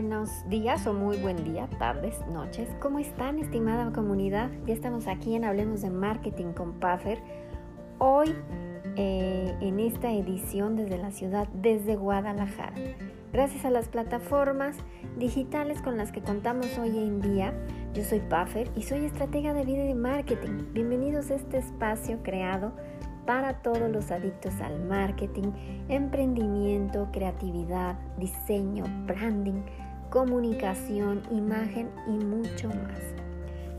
buenos días o muy buen día, tardes, noches. ¿Cómo están, estimada comunidad? Ya estamos aquí en Hablemos de Marketing con Puffer. Hoy, eh, en esta edición desde la ciudad, desde Guadalajara. Gracias a las plataformas digitales con las que contamos hoy en día, yo soy Puffer y soy estratega de vida y de marketing. Bienvenidos a este espacio creado para todos los adictos al marketing, emprendimiento, creatividad, diseño, branding, comunicación, imagen y mucho más.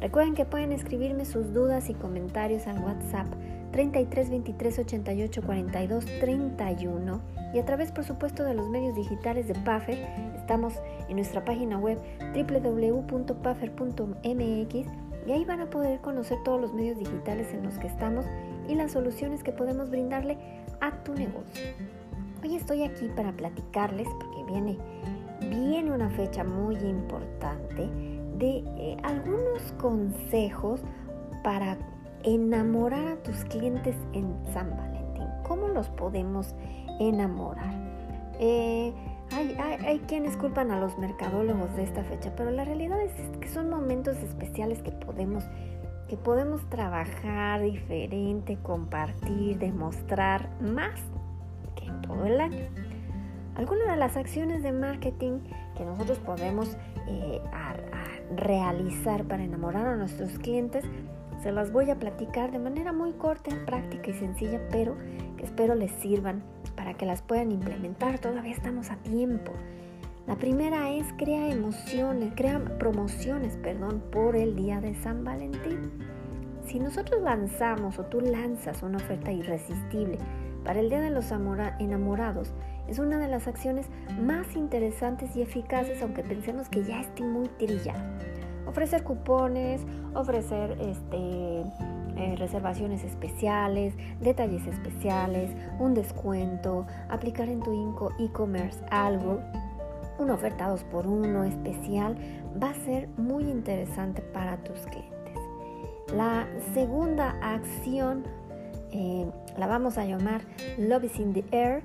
Recuerden que pueden escribirme sus dudas y comentarios al WhatsApp 33 23 88 42 31 y a través por supuesto de los medios digitales de Puffer estamos en nuestra página web www.puffer.mx y ahí van a poder conocer todos los medios digitales en los que estamos y las soluciones que podemos brindarle a tu negocio. Hoy estoy aquí para platicarles, porque viene, viene una fecha muy importante, de eh, algunos consejos para enamorar a tus clientes en San Valentín. ¿Cómo los podemos enamorar? Eh, hay, quienes culpan a los mercadólogos de esta fecha, pero la realidad es que son momentos especiales que podemos que podemos trabajar diferente, compartir, demostrar más que en todo el año. Algunas de las acciones de marketing que nosotros podemos eh, realizar para enamorar a nuestros clientes, se las voy a platicar de manera muy corta, práctica y sencilla, pero que espero les sirvan para que las puedan implementar. Todavía estamos a tiempo. La primera es crea emociones, crea promociones, perdón, por el día de San Valentín. Si nosotros lanzamos o tú lanzas una oferta irresistible para el Día de los Enamorados, es una de las acciones más interesantes y eficaces, aunque pensemos que ya esté muy trillado. Ofrecer cupones, ofrecer este, eh, reservaciones especiales, detalles especiales, un descuento, aplicar en tu e-commerce algo una oferta 2 por 1 especial va a ser muy interesante para tus clientes. La segunda acción eh, la vamos a llamar Love is in the Air.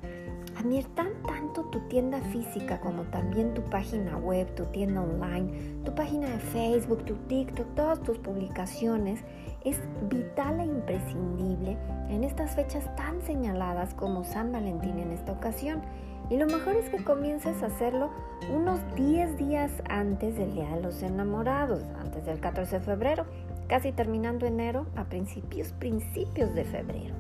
Admiertan tanto tu tienda física como también tu página web, tu tienda online, tu página de Facebook, tu TikTok, todas tus publicaciones. Es vital e imprescindible en estas fechas tan señaladas como San Valentín en esta ocasión y lo mejor es que comiences a hacerlo unos 10 días antes del Día de los Enamorados, antes del 14 de febrero, casi terminando enero a principios, principios de febrero,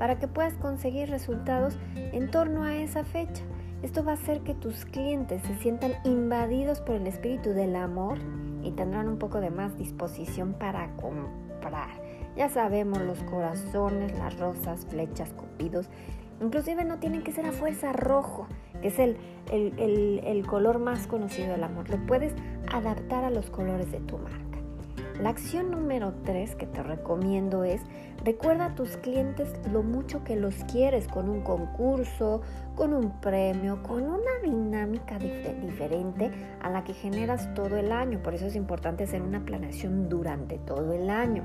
para que puedas conseguir resultados en torno a esa fecha. Esto va a hacer que tus clientes se sientan invadidos por el espíritu del amor y tendrán un poco de más disposición para comprar. Ya sabemos los corazones, las rosas, flechas, cupidos Inclusive no tienen que ser a fuerza rojo, que es el, el, color más conocido del amor. Lo puedes adaptar a los colores de tu marca. La acción número 3 que te recomiendo es recuerda a tus clientes lo mucho que los quieres con un concurso, con un premio, con una dinámica diferente a la que generas todo el año. Por eso es importante hacer una planeación durante todo el año.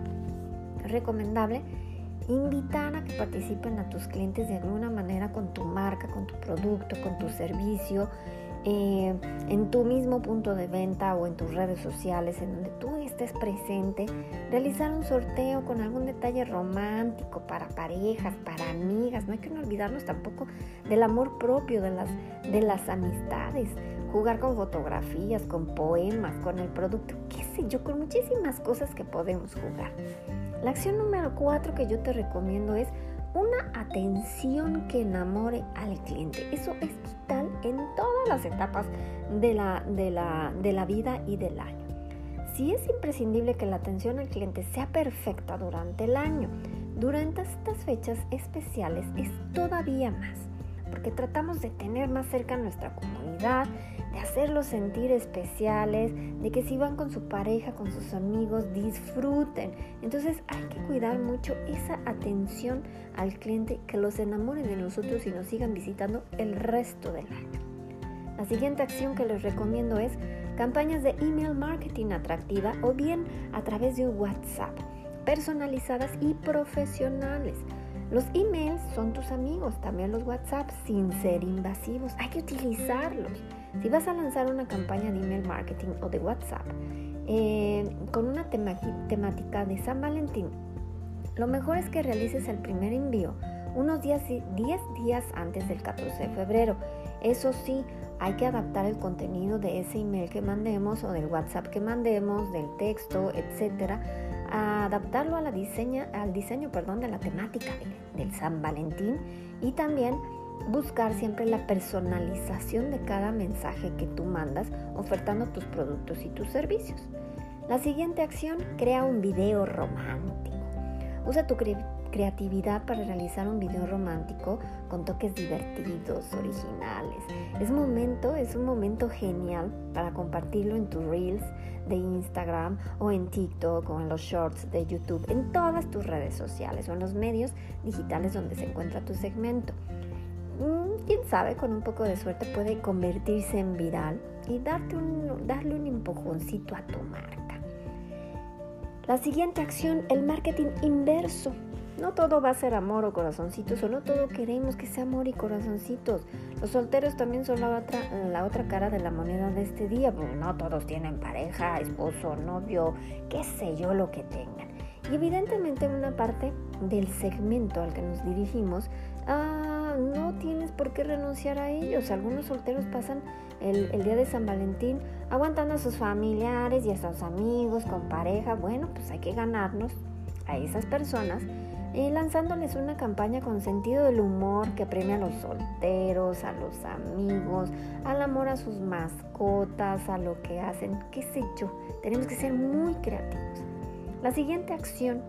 Es recomendable invitar a que participen a tus clientes de alguna manera con tu marca, con tu producto, con tu servicio, eh, en tu mismo punto de venta o en tus redes sociales, en donde tú estés presente, realizar un sorteo con algún detalle romántico para parejas, para amigas. No hay que olvidarnos tampoco del amor propio, de las, de las amistades, jugar con fotografías, con poemas, con el producto, qué sé yo, con muchísimas cosas que podemos jugar. La acción número cuatro que yo te recomiendo es una atención que enamore al cliente. Eso es vital las etapas de la, de la, de la vida y del año. Si es imprescindible que la atención al cliente sea perfecta durante el año, durante estas fechas especiales es todavía más porque tratamos de tener más cerca a nuestra comunidad, de hacerlos sentir especiales, de que si van con su pareja, con sus amigos, disfruten. Entonces hay que cuidar mucho esa atención al cliente, que los enamoren de nosotros y nos sigan visitando el resto del año. La siguiente acción que les recomiendo es campañas de email marketing atractiva o bien a través de WhatsApp, personalizadas y profesionales. Los emails son tus amigos, también los WhatsApp, sin ser invasivos. Hay que utilizarlos. Si vas a lanzar una campaña de email marketing o de WhatsApp eh, con una temática de San Valentín, lo mejor es que realices el primer envío unos días, 10 días antes del 14 de febrero. Eso sí, hay que adaptar el contenido de ese email que mandemos o del WhatsApp que mandemos, del texto, etcétera, a adaptarlo a la diseña, al diseño perdón, de la temática del San Valentín y también buscar siempre la personalización de cada mensaje que tú mandas ofertando tus productos y tus servicios. La siguiente acción, crea un video romántico. Usa tu creatividad para realizar un video romántico con toques divertidos, originales. Es momento, es un momento genial para compartirlo en tus reels de Instagram o en TikTok o en los shorts de YouTube, en todas tus redes sociales o en los medios digitales donde se encuentra tu segmento. Mm, quién sabe, con un poco de suerte puede convertirse en viral y darte un, darle un empujoncito a tu marca. La siguiente acción, el marketing inverso. No todo va a ser amor o corazoncitos, o no todo queremos que sea amor y corazoncitos. Los solteros también son la otra, la otra cara de la moneda de este día, porque no todos tienen pareja, esposo, novio, qué sé yo lo que tengan. Y evidentemente una parte del segmento al que nos dirigimos, ah, no tienes por qué renunciar a ellos. Algunos solteros pasan el, el, día de San Valentín aguantando a sus familiares y a sus amigos con pareja. Bueno, pues hay que ganarnos a esas personas lanzándoles una campaña con sentido del humor que premia a los solteros, a los amigos, al amor a sus mascotas, a lo que hacen, qué sé yo. Tenemos que ser muy creativos. La siguiente acción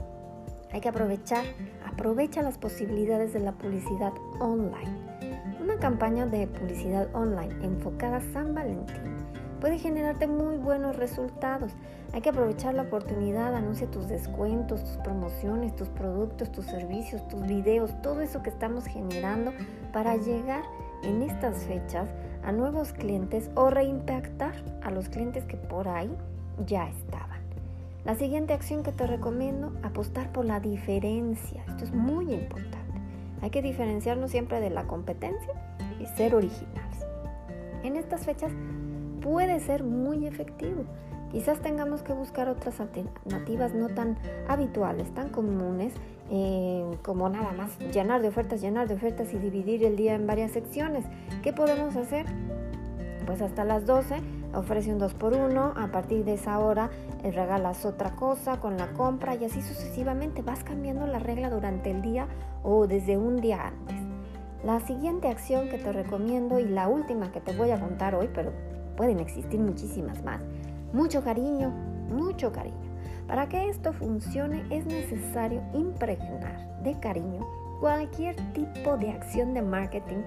hay que aprovechar, aprovecha las posibilidades de la publicidad online. Una campaña de publicidad online enfocada a San Valentín puede generarte muy buenos resultados. Hay que aprovechar la oportunidad, anuncia tus descuentos, tus promociones, tus productos, tus servicios, tus videos, todo eso que estamos generando para llegar en estas fechas a nuevos clientes o reimpactar a los clientes que por ahí ya estaban. La siguiente acción que te recomiendo, apostar por la diferencia. Esto es muy importante. Hay que diferenciarnos siempre de la competencia y ser originales. En estas fechas puede ser muy efectivo. Quizás tengamos que buscar otras alternativas no tan habituales, tan comunes, eh, como nada más llenar de ofertas, llenar de ofertas y dividir el día en varias secciones. ¿Qué podemos hacer? Pues hasta las 12 ofrece un 2 por 1 a partir de esa hora eh, regalas otra cosa con la compra y así sucesivamente vas cambiando la regla durante el día o desde un día antes. La siguiente acción que te recomiendo y la última que te voy a contar hoy, pero pueden existir muchísimas más. Mucho cariño, mucho cariño. Para que esto funcione es necesario impregnar de cariño cualquier tipo de acción de marketing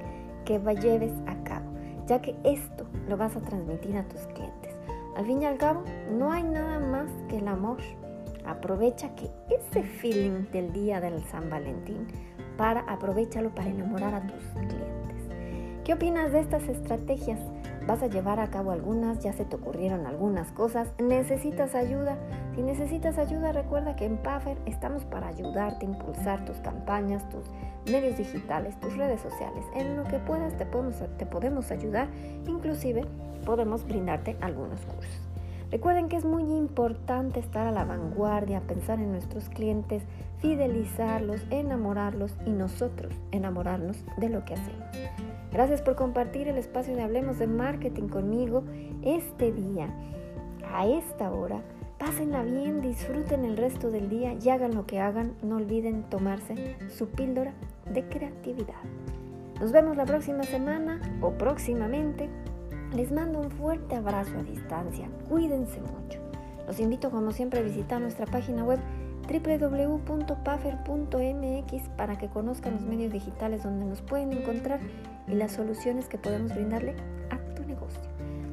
que lleves a cabo, ya que esto lo vas a transmitir a tus clientes. Al fin y al cabo, no hay nada más que el amor. Aprovecha que ese feeling del día del San Valentín para aprovechalo para enamorar a tus clientes. ¿Qué opinas de estas estrategias? Vas a llevar a cabo algunas, ya se te ocurrieron algunas cosas, necesitas ayuda. Si necesitas ayuda, recuerda que en Puffer estamos para ayudarte a impulsar tus campañas, tus medios digitales, tus redes sociales. En lo que puedas te podemos, te podemos ayudar, inclusive podemos brindarte algunos cursos. Recuerden que es muy importante estar a la vanguardia, pensar en nuestros clientes, fidelizarlos, enamorarlos y nosotros enamorarnos de lo que hacemos. Gracias por compartir el espacio de Hablemos de Marketing conmigo este día, a esta hora. Pásenla bien, disfruten el resto del día y hagan lo que hagan. No olviden tomarse su píldora de creatividad. Nos vemos la próxima semana o próximamente. Les mando un fuerte abrazo a distancia. Cuídense mucho. Los invito como siempre a visitar nuestra página web www.puffer.mx para que conozcan los medios digitales donde nos pueden encontrar y las soluciones que podemos brindarle a tu negocio.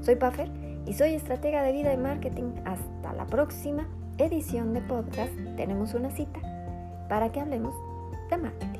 Soy Puffer y soy estratega de vida y marketing. Hasta la próxima edición de podcast. Tenemos una cita para que hablemos de marketing.